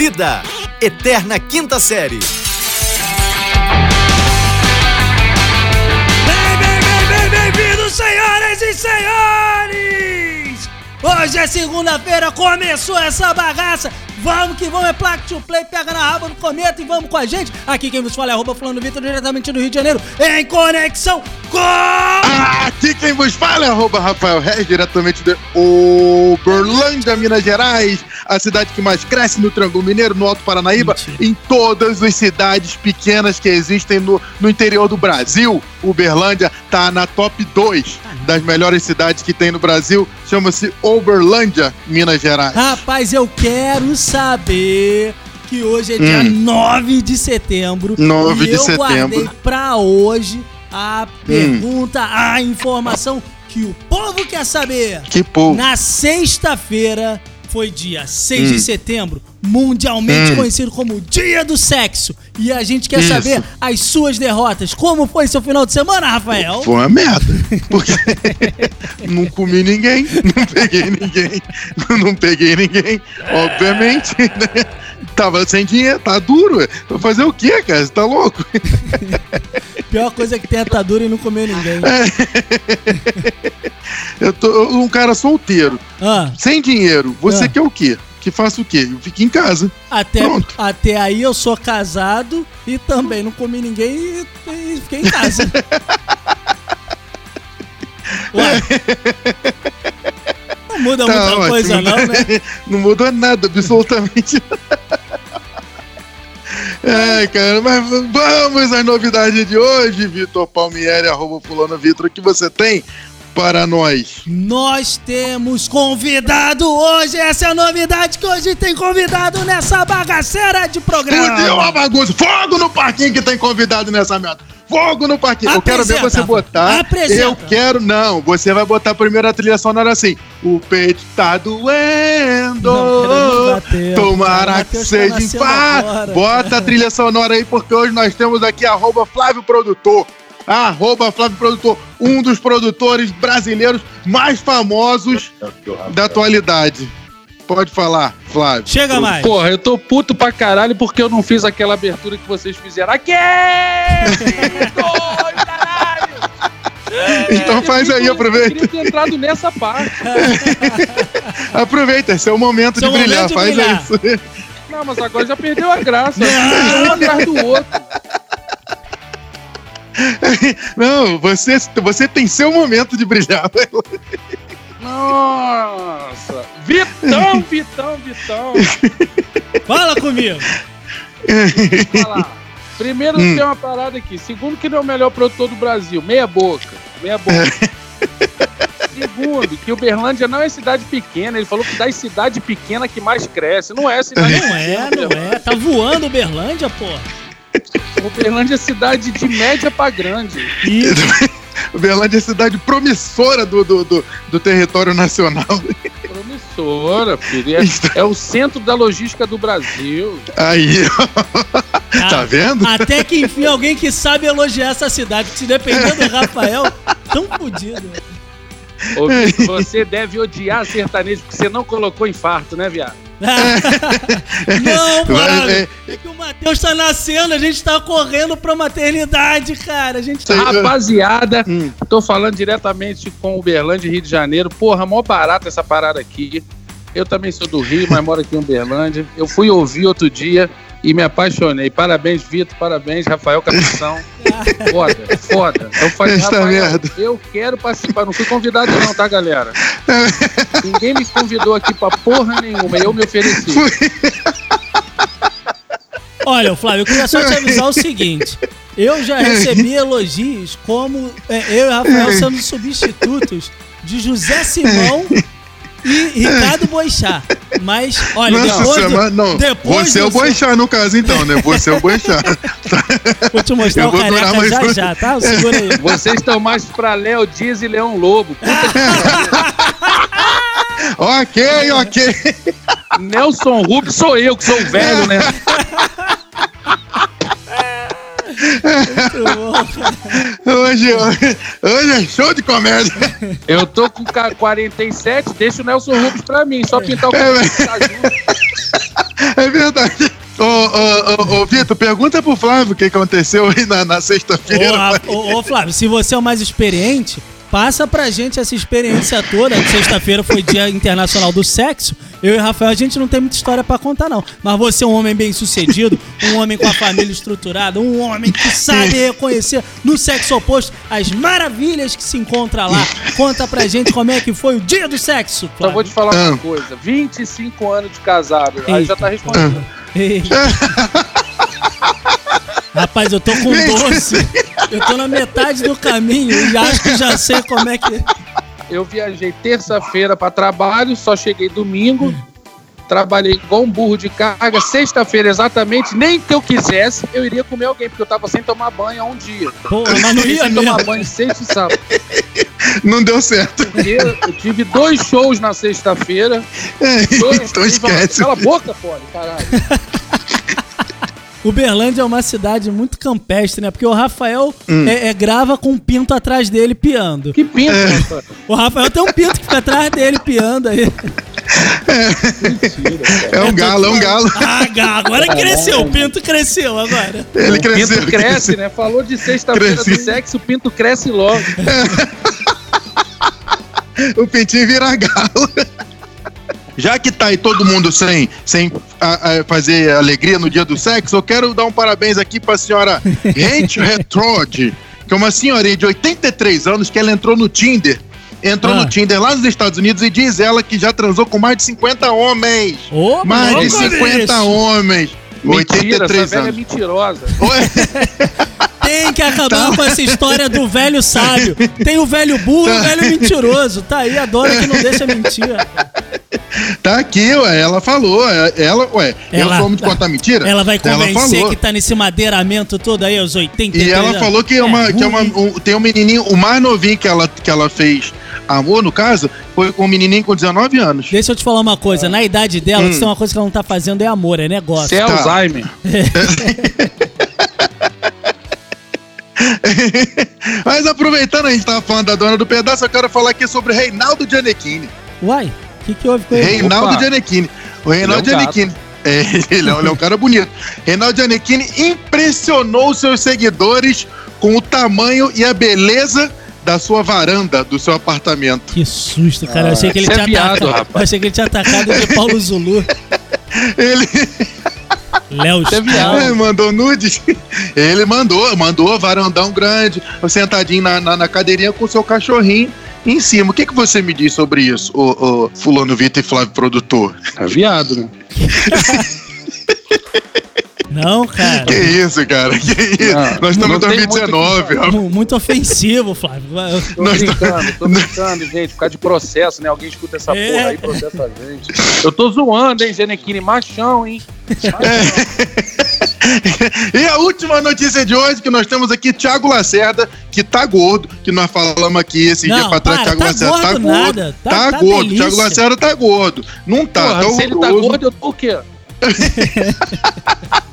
Vida, Eterna Quinta Série. Bem, bem, bem, bem, bem-vindos, senhoras e senhores! Hoje é segunda-feira, começou essa bagaça. Vamos que vamos, é Plaque to Play, pega na raba do cometa e vamos com a gente. Aqui quem vos fala é arroba falando Vitor, diretamente do Rio de Janeiro, em conexão com... Aqui quem vos fala é arroba Rafael Reis, diretamente de Uberlândia, Minas Gerais, a cidade que mais cresce no Triângulo Mineiro, no Alto Paranaíba, Mentira. em todas as cidades pequenas que existem no, no interior do Brasil. Uberlândia tá na top 2 das melhores cidades que tem no Brasil, chama-se Uberlândia, Minas Gerais. Rapaz, eu quero saber que hoje é dia 9 de setembro. 9 e de eu setembro. guardei pra hoje a pergunta, a informação que o povo quer saber. Que povo. Na sexta-feira, foi dia 6 Hum. de setembro, mundialmente Hum. conhecido como Dia do Sexo. E a gente quer Isso. saber as suas derrotas. Como foi seu final de semana, Rafael? Foi uma merda. Porque não comi ninguém, não peguei ninguém, não peguei ninguém. Obviamente, né? Tava sem dinheiro, tá duro. Vou fazer o quê, cara? Você tá louco? Pior coisa que tem é tá duro e não comer ninguém. Eu tô um cara solteiro, Ah, sem dinheiro. Você Ah. quer o quê? Que faça o quê? Eu fico em casa. até, Pronto. até aí eu sou casado e também não comi ninguém e, e fiquei em casa. Ué. Não muda Tá muita ótimo, coisa, não, né? Não mudou nada, absolutamente nada. É, cara, mas vamos às novidades de hoje, Vitor Palmieri, arroba fulano Vitor, o que você tem para nós? Nós temos convidado hoje. Essa é a novidade que hoje tem convidado nessa bagaceira de programa. Fudeu a bagunça. Fogo no parquinho que tem convidado nessa merda. Fogo no parquinho. eu quero ver Apresenta, você botar. apresenta. Eu quero. Não, você vai botar a primeira trilha sonora assim. O peito tá doendo. Não, bater. Tomara que Matheus tá seja infarto. agora. Bota a trilha sonora aí, porque hoje nós temos aqui arroba Flávio Produtor. Arroba Flávio Produtor, um dos produtores brasileiros mais famosos da atualidade. Pode falar, Flávio. Chega mais. Porra, eu tô puto pra caralho porque eu não fiz aquela abertura que vocês fizeram. Aqui! Dois, caralho! Então faz Eu aí, aproveita. Eu queria ter entrado nessa parte. Aproveita, esse é o momento Seu de brilhar, momento de faz brilhar. isso. Não, mas agora já perdeu a graça. Um atrás do outro. Não, você, você tem seu momento de brilhar. Nossa! Vitão, Vitão, Vitão! Fala comigo. Vou falar. Primeiro Hum. tem uma parada aqui. Segundo que ele é o melhor produtor do Brasil. Meia boca. Meia boca. Segundo, que Uberlândia não é cidade pequena. Ele falou que das cidade pequena que mais cresce. Não é cidade Não pequena. é, não é. Tá voando Uberlândia, pô. Uberlândia é cidade de média pra grande. E Uberlândia é cidade promissora do, do, do, do território nacional. Promissora, filho. É, é o centro da logística do Brasil. Aí, tá vendo? até que enfim alguém que sabe elogiar essa cidade. Que se depender do Rafael, tão fodido. Ô, Vitor, você deve odiar sertanejo porque você não colocou infarto, né, viado? Não, Vai, mano. é. Que o Matheus tá nascendo, a gente tá correndo pra maternidade, cara. A gente tá. Rapaziada, Hum. tô falando diretamente com Uberlândia e Rio de Janeiro. Porra, mó barato essa parada aqui. Eu também sou do Rio, mas moro aqui em Uberlândia. Eu fui ouvir outro dia e me apaixonei. Parabéns, Vitor, parabéns, Rafael Capução. Foda, foda. Eu falei, Esta Rafael, merda. eu quero participar. Não fui convidado não, tá, galera? Ninguém me convidou aqui pra porra nenhuma, eu me ofereci. Olha, Flávio, eu queria só te avisar o seguinte. Eu já recebi elogios como é, eu e o Rafael sendo substitutos de José Simão e Ricardo Boixá. Mas, olha, Nossa, depois, do- não. depois você é o Boixá no caso, então, né? Você é o Boixá. Vou te mostrar Eu o careca mais já um- já, tá? Segura aí. Vocês estão mais pra Léo Dias e Leão Lobo. Puta ok, ok. Nelson Rubens sou eu, que sou o velho, né? Hoje, hoje, hoje é show de comédia. Eu tô com ca- 47, deixa o Nelson Rubens pra mim, só pintar o É, cabelo. tá junto. É verdade. Ô, ô, ô, ô Vitor, pergunta pro Flávio o que aconteceu aí na, na sexta-feira. Ô, Ra- ô, ô, Flávio, se você é o mais experiente, passa pra gente essa experiência toda. Sexta-feira foi Dia Internacional do Sexo. Eu e o Rafael, a gente não tem muita história pra contar, não. Mas você é um homem bem sucedido, um homem com a família estruturada, um homem que sabe reconhecer no sexo oposto as maravilhas que se encontra lá. Conta pra gente como é que foi o dia do sexo. Só vou te falar Ah. uma coisa: 25 anos de casado. Aí já tá respondido. Eita. Rapaz, eu tô com doce. Eu tô na metade do caminho e acho que já sei como é que. Eu viajei terça-feira para trabalho, só cheguei domingo. Trabalhei igual um burro de carga. Sexta-feira, exatamente, nem que eu quisesse, eu iria comer alguém, porque eu tava sem tomar banho há um dia. Pô, mas não ia sem tomar mesmo. banho sexta e sábado. Não deu certo. Porque eu tive dois shows na sexta-feira. É, então esquece. Cala a boca, Poli, caralho. Uberlândia é uma cidade muito campestre, né? Porque o Rafael Hum. é, é grava com um pinto atrás dele piando. Que pinto, rapaz. O Rafael tem um pinto que fica atrás dele piando aí. É um galo, é um galo. Ah, Gá, agora cresceu, o pinto cresceu agora. Ele O cresceu. pinto cresce, né? Falou de sexta-feira do sexo, o pinto cresce logo. o pintinho vira galo. Já que tá aí todo mundo sem, sem a- a fazer alegria no dia do sexo, eu quero dar um parabéns aqui pra senhora Rachel Retrode, que é uma senhorinha de 83 anos que ela entrou no Tinder. Entrou Ah. no Tinder lá nos Estados Unidos e diz ela que já transou com mais de 50 homens. Ô, mais de louco, 50 bicho. homens. Mentira, essa 83 velha é anos. mentirosa. Tem que acabar Tá. com essa história do velho sábio. Tem o velho burro e o velho mentiroso. Tá aí, adora que não deixa mentir. Tá aqui, ué, ela falou. é- Ela, ué, Ela- eu sou homem de contar mentira? Ela vai convencer falou. que tá nesse madeiramento todo aí, aos 83 E ela anos. falou que, é uma, que é uma, um- tem um menininho, o mais novinho que ela, que ela fez amor, no caso, foi com um menininho com 19 anos. Deixa eu te falar uma coisa. Na idade dela, Hum. se tem uma coisa que ela não tá fazendo é amor, é negócio. Você é Tá. Alzheimer. Mas aproveitando, a gente tava falando da dona do pedaço, eu quero falar aqui sobre Reinaldo Gianecchini. Uai, que, que houve com ele? Reinaldo. Gianecchini. O Reinaldo Ele é um. Gianecchini. É, ele, é, ele é um cara bonito. Reinaldo Gianecchini impressionou seus seguidores com o tamanho e a beleza da sua varanda, do seu apartamento. Que susto, cara. eu achei que ele é tinha viado, atacado. rapaz. Eu achei que ele tinha atacado de Paulo Zulu. Ele, Léo é. É, mandou nudes. Ele mandou, mandou varandão grande, sentadinho na, na, na cadeirinha com o seu cachorrinho em cima. O que, que você me diz sobre isso, ô, ô, Fulano Vitor e Flávio Produtor? É viado, né? Não, cara. Que isso, cara? Que isso? Não, Nós estamos em tem 2019. ó. Mu- Muito ofensivo, Flávio. Tô Nós brincando, tô brincando, gente, por causa de processo, né? Alguém escuta essa É. porra aí, processa a gente. Eu tô zoando, hein, Genequine, machão, hein? E a última notícia de hoje que nós temos aqui, Thiago Lacerda, que tá gordo, que nós falamos aqui esse Não, dia pra trás, para, Thiago tá Lacerda tá gordo gordo. nada, tá- Tá, tá gordo, delícia. Thiago Lacerda tá gordo. Não tá, Porra, tá se ele tá gordo, eu tô o quê?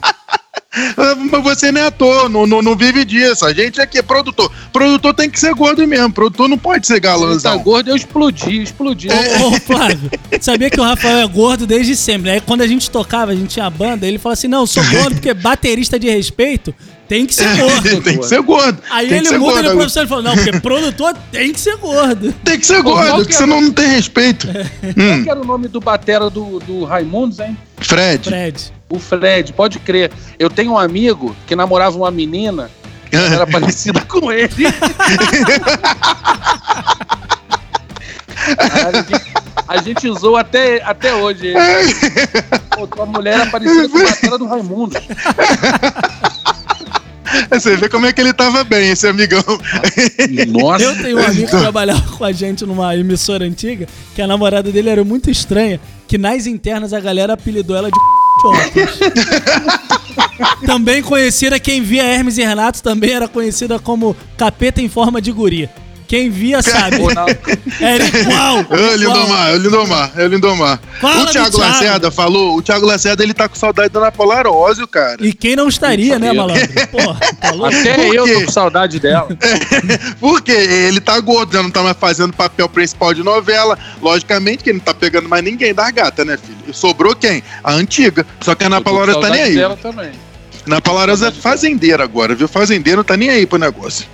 Mas você não é ator, não, não, não vive disso. A gente aqui é produtor. Produtor tem que ser gordo mesmo. Produtor não pode ser Se ele tá galãzão. gordo, eu explodi, explodi. Ô, ô, Flávio, sabia que o Rafael é gordo desde sempre. Aí quando a gente tocava, a gente tinha banda, ele falou assim: não, eu sou gordo porque baterista de respeito tem que ser gordo. tem que ser gordo. Aí ele muda gordo. ele é professor e falou: não, porque produtor tem que ser gordo. Tem que ser Pô, qual gordo, que porque é? senão não tem respeito. Qual Hum, que era o nome do batera do, do Raimundos, hein? Fred. Fred. O Fred, pode crer. Eu tenho um amigo que namorava uma menina que era parecida com ele. Caralho, a, gente, a gente usou até, até hoje. ele. Pô, tua mulher era parecida com a batera do Raimundo. Você vê como é que ele tava bem, esse amigão. Nossa. Eu tenho um amigo que trabalhava com a gente numa emissora antiga, que a namorada dele era muito estranha, que nas internas a galera apelidou ela de óculos. também conhecida, quem via Hermes e Renato também era conhecida como capeta em forma de guri. Quem via sabe. Era igual. Ô, igual. Lindomar, ô, Lindomar, ô, Lindomar. Fala o Thiago Thiago. Lacerda falou, o Thiago Lacerda, ele tá com saudade da Ana Paula Arósio, cara. E quem não estaria, né, malandro? Porra, tá louco? Até Por eu quê? tô com saudade dela. Porque ele tá gordo, já não tá mais fazendo papel principal de novela. Logicamente que ele não tá pegando mais ninguém da gata, né, filho? Sobrou quem? A antiga. Só que a Ana Eu tô Paula com Arósio tá nem aí. dela também. Ana Paula Arósio é fazendeira agora, viu? Fazendeira não tá nem aí pro negócio.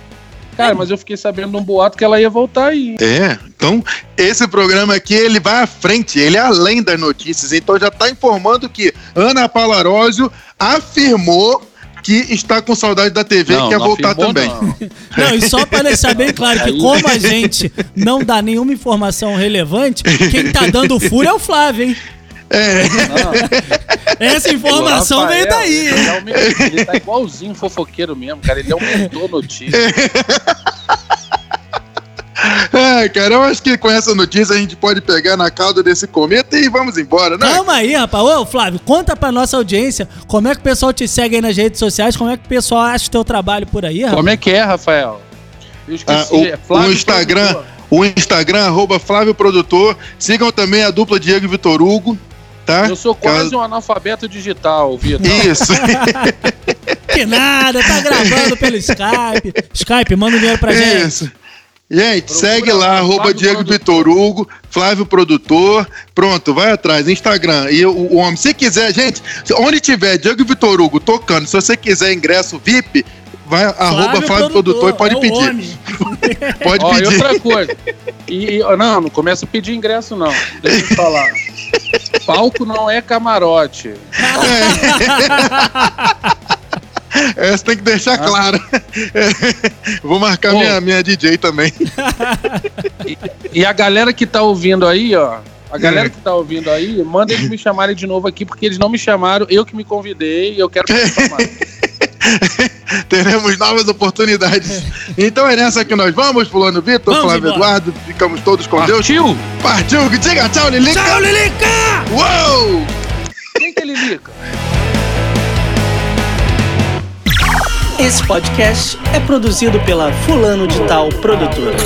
Cara, mas eu fiquei sabendo de um boato que ela ia voltar aí. É, então esse programa aqui ele vai à frente, ele é além das notícias, então já tá informando que Ana Paula Arósio afirmou que está com saudade da TV e quer voltar afirmou, também. não. Não, e só pra deixar bem claro que como a gente não dá nenhuma informação relevante, quem tá dando furo é o Flávio, hein? Não. Essa informação O veio Rafael, daí, Ele, é ele tá igualzinho fofoqueiro mesmo, cara. Ele aumentou notícia. É, cara, eu acho que com essa notícia a gente pode pegar na cauda desse cometa e vamos embora, né? Calma aí, rapaz. Ô, Flávio, conta pra nossa audiência como é que o pessoal te segue aí nas redes sociais, como é que o pessoal acha o teu trabalho por aí, rapaz. Como é que é, Rafael? Eu Ah, esqueci. o, é o Instagram, Produtor. o Instagram, arroba Flávio Produtor. Sigam também a dupla Diego e Vitor Hugo, tá? Eu sou quase um analfabeto digital, Vitor. Isso. Que nada, tá gravando pelo Skype. Skype, manda um dinheiro pra gente. Isso. Gente, Procura segue lá, arroba Flávio Diego Produtor. Vitor Hugo, Flávio Produtor. Pronto, vai atrás, Instagram. E o, o homem, se quiser, gente, onde tiver Diego Vitor Hugo tocando, se você quiser ingresso VIP, vai arroba Flávio Produtor, e pode é pedir. Pode Ó, e pedir. outra coisa. E, e- não, não começa a pedir ingresso, não. Deixa eu te falar. Palco não é camarote. Essa tem que deixar claro. Vou marcar minha, minha DJ também. E a galera que tá ouvindo aí, ó. A É. galera que tá ouvindo aí, manda eles me chamarem de novo aqui, porque eles não me chamaram, eu que me convidei e eu quero que me chamarem. Teremos novas oportunidades. Então é nessa que nós vamos, Fulano Vitor, Flávio embora. Eduardo. Ficamos todos com Deus. Partiu? Partiu! Diga tchau, Lilica! Tchau, Lilica! Uou! Quem que ele liga? Esse podcast é produzido pela Fulano de Tal Produtora.